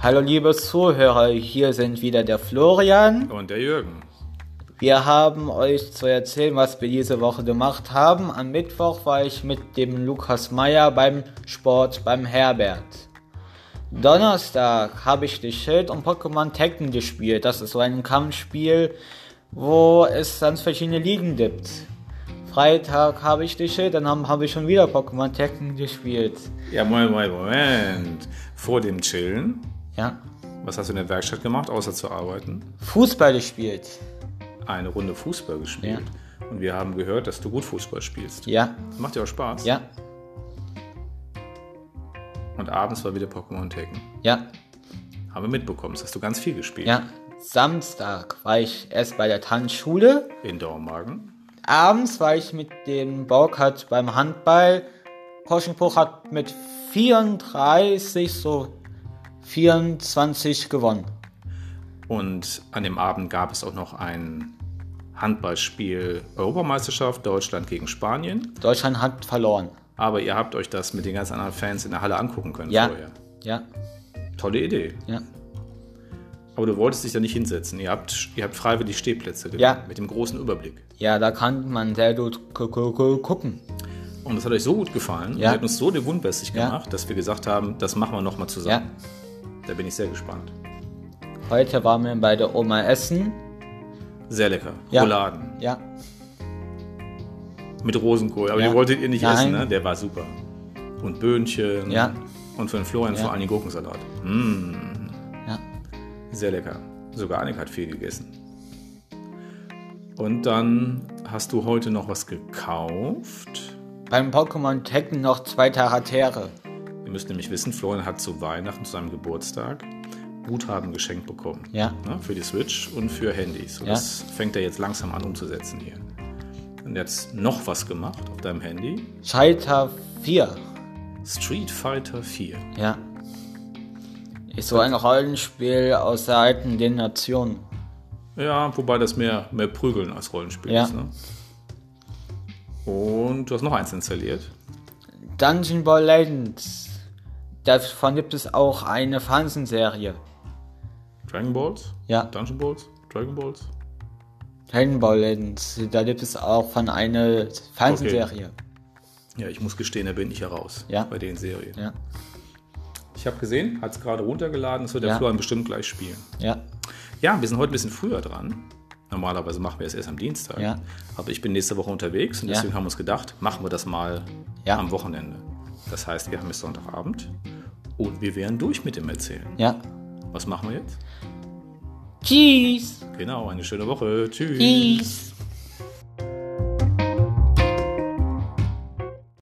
Hallo liebe Zuhörer, hier sind wieder der Florian. Und der Jürgen. Wir haben euch zu erzählen, was wir diese Woche gemacht haben. Am Mittwoch war ich mit dem Lukas Meyer beim Sport beim Herbert. Donnerstag habe ich die Schild und Pokémon Tekken gespielt. Das ist so ein Kampfspiel, wo es ganz verschiedene Ligen gibt. Freitag habe ich die Schild, dann habe hab ich schon wieder Pokémon Tekken gespielt. Ja, Moment, Moment, Moment. Vor dem Chillen, Ja. was hast du in der Werkstatt gemacht, außer zu arbeiten? Fußball gespielt. Eine Runde Fußball gespielt. Und wir haben gehört, dass du gut Fußball spielst. Ja. Macht dir auch Spaß. Ja. Und abends war wieder Pokémon Tekken. Ja. Haben wir mitbekommen, das hast du ganz viel gespielt. Ja. Samstag war ich erst bei der Tanzschule. In Dormagen. Abends war ich mit dem Baukart beim Handball. Koschenbruch hat mit 34 so 24 gewonnen. Und an dem Abend gab es auch noch ein Handballspiel Europameisterschaft Deutschland gegen Spanien. Deutschland hat verloren. Aber ihr habt euch das mit den ganz anderen Fans in der Halle angucken können Ja. vorher. Ja. Tolle Idee. Ja. Aber du wolltest dich da nicht hinsetzen. Ihr habt, ihr habt freiwillig Stehplätze genommen, Ja. mit dem großen Überblick. Ja, da kann man sehr gut gu- gu- gu- gucken. Und das hat euch so gut gefallen. Ja. Ihr habt uns so den Wundbässig Ja. gemacht, dass wir gesagt haben, das machen wir nochmal Ja. Da bin ich sehr gespannt. Heute waren wir bei der Oma essen. Sehr lecker. Ja. Rouladen. Ja. Mit Rosenkohl. Aber Ja. den wolltet ihr nicht Nein. essen, ne? Der war super. Und Böhnchen. Ja. Und für den Florian Ja. vor allem Gurkensalat. Mm, Ja. sehr lecker. Sogar Annika hat viel gegessen. Und dann hast du heute noch was gekauft. Beim Pokémon Tekken noch zwei Charaktere. Ihr müsst nämlich wissen, Florian hat zu Weihnachten, zu seinem Geburtstag, Guthaben geschenkt bekommen. Ja. Ne, für die Switch und für Handys. Und Ja. das fängt er jetzt langsam an umzusetzen hier. Und jetzt noch was gemacht auf deinem Handy. Scheiter 4. Street Fighter 4. Ja. Ist so ein Rollenspiel aus der alten Generation. Ja, wobei das mehr, mehr Prügeln als Rollenspiel Ja. ist. Ne? Und du hast noch eins installiert. Dungeon Ball Legends. Davon gibt es auch eine Fernsehserie. Dragon Balls? Ja. Dungeon Balls? Dragon Balls? Dragon Ball Legends. Da gibt es auch von einer Fernsehserie. Ja, ich muss gestehen, da bin ich heraus Ja. bei den Serien. Ja. Ich habe gesehen, hat es gerade runtergeladen, das wird der Ja. Florian bestimmt gleich spielen. Ja. Ja, wir sind heute ein bisschen früher dran. Normalerweise machen wir es erst am Dienstag. Ja. Aber ich bin nächste Woche unterwegs und Ja. deswegen haben wir uns gedacht, machen wir das mal Ja. am Wochenende. Das heißt, wir haben jetzt Sonntagabend und wir wären durch mit dem Erzählen. Ja. Was machen wir jetzt? Tschüss. Genau, eine schöne Woche. Tschüss. Tschüss.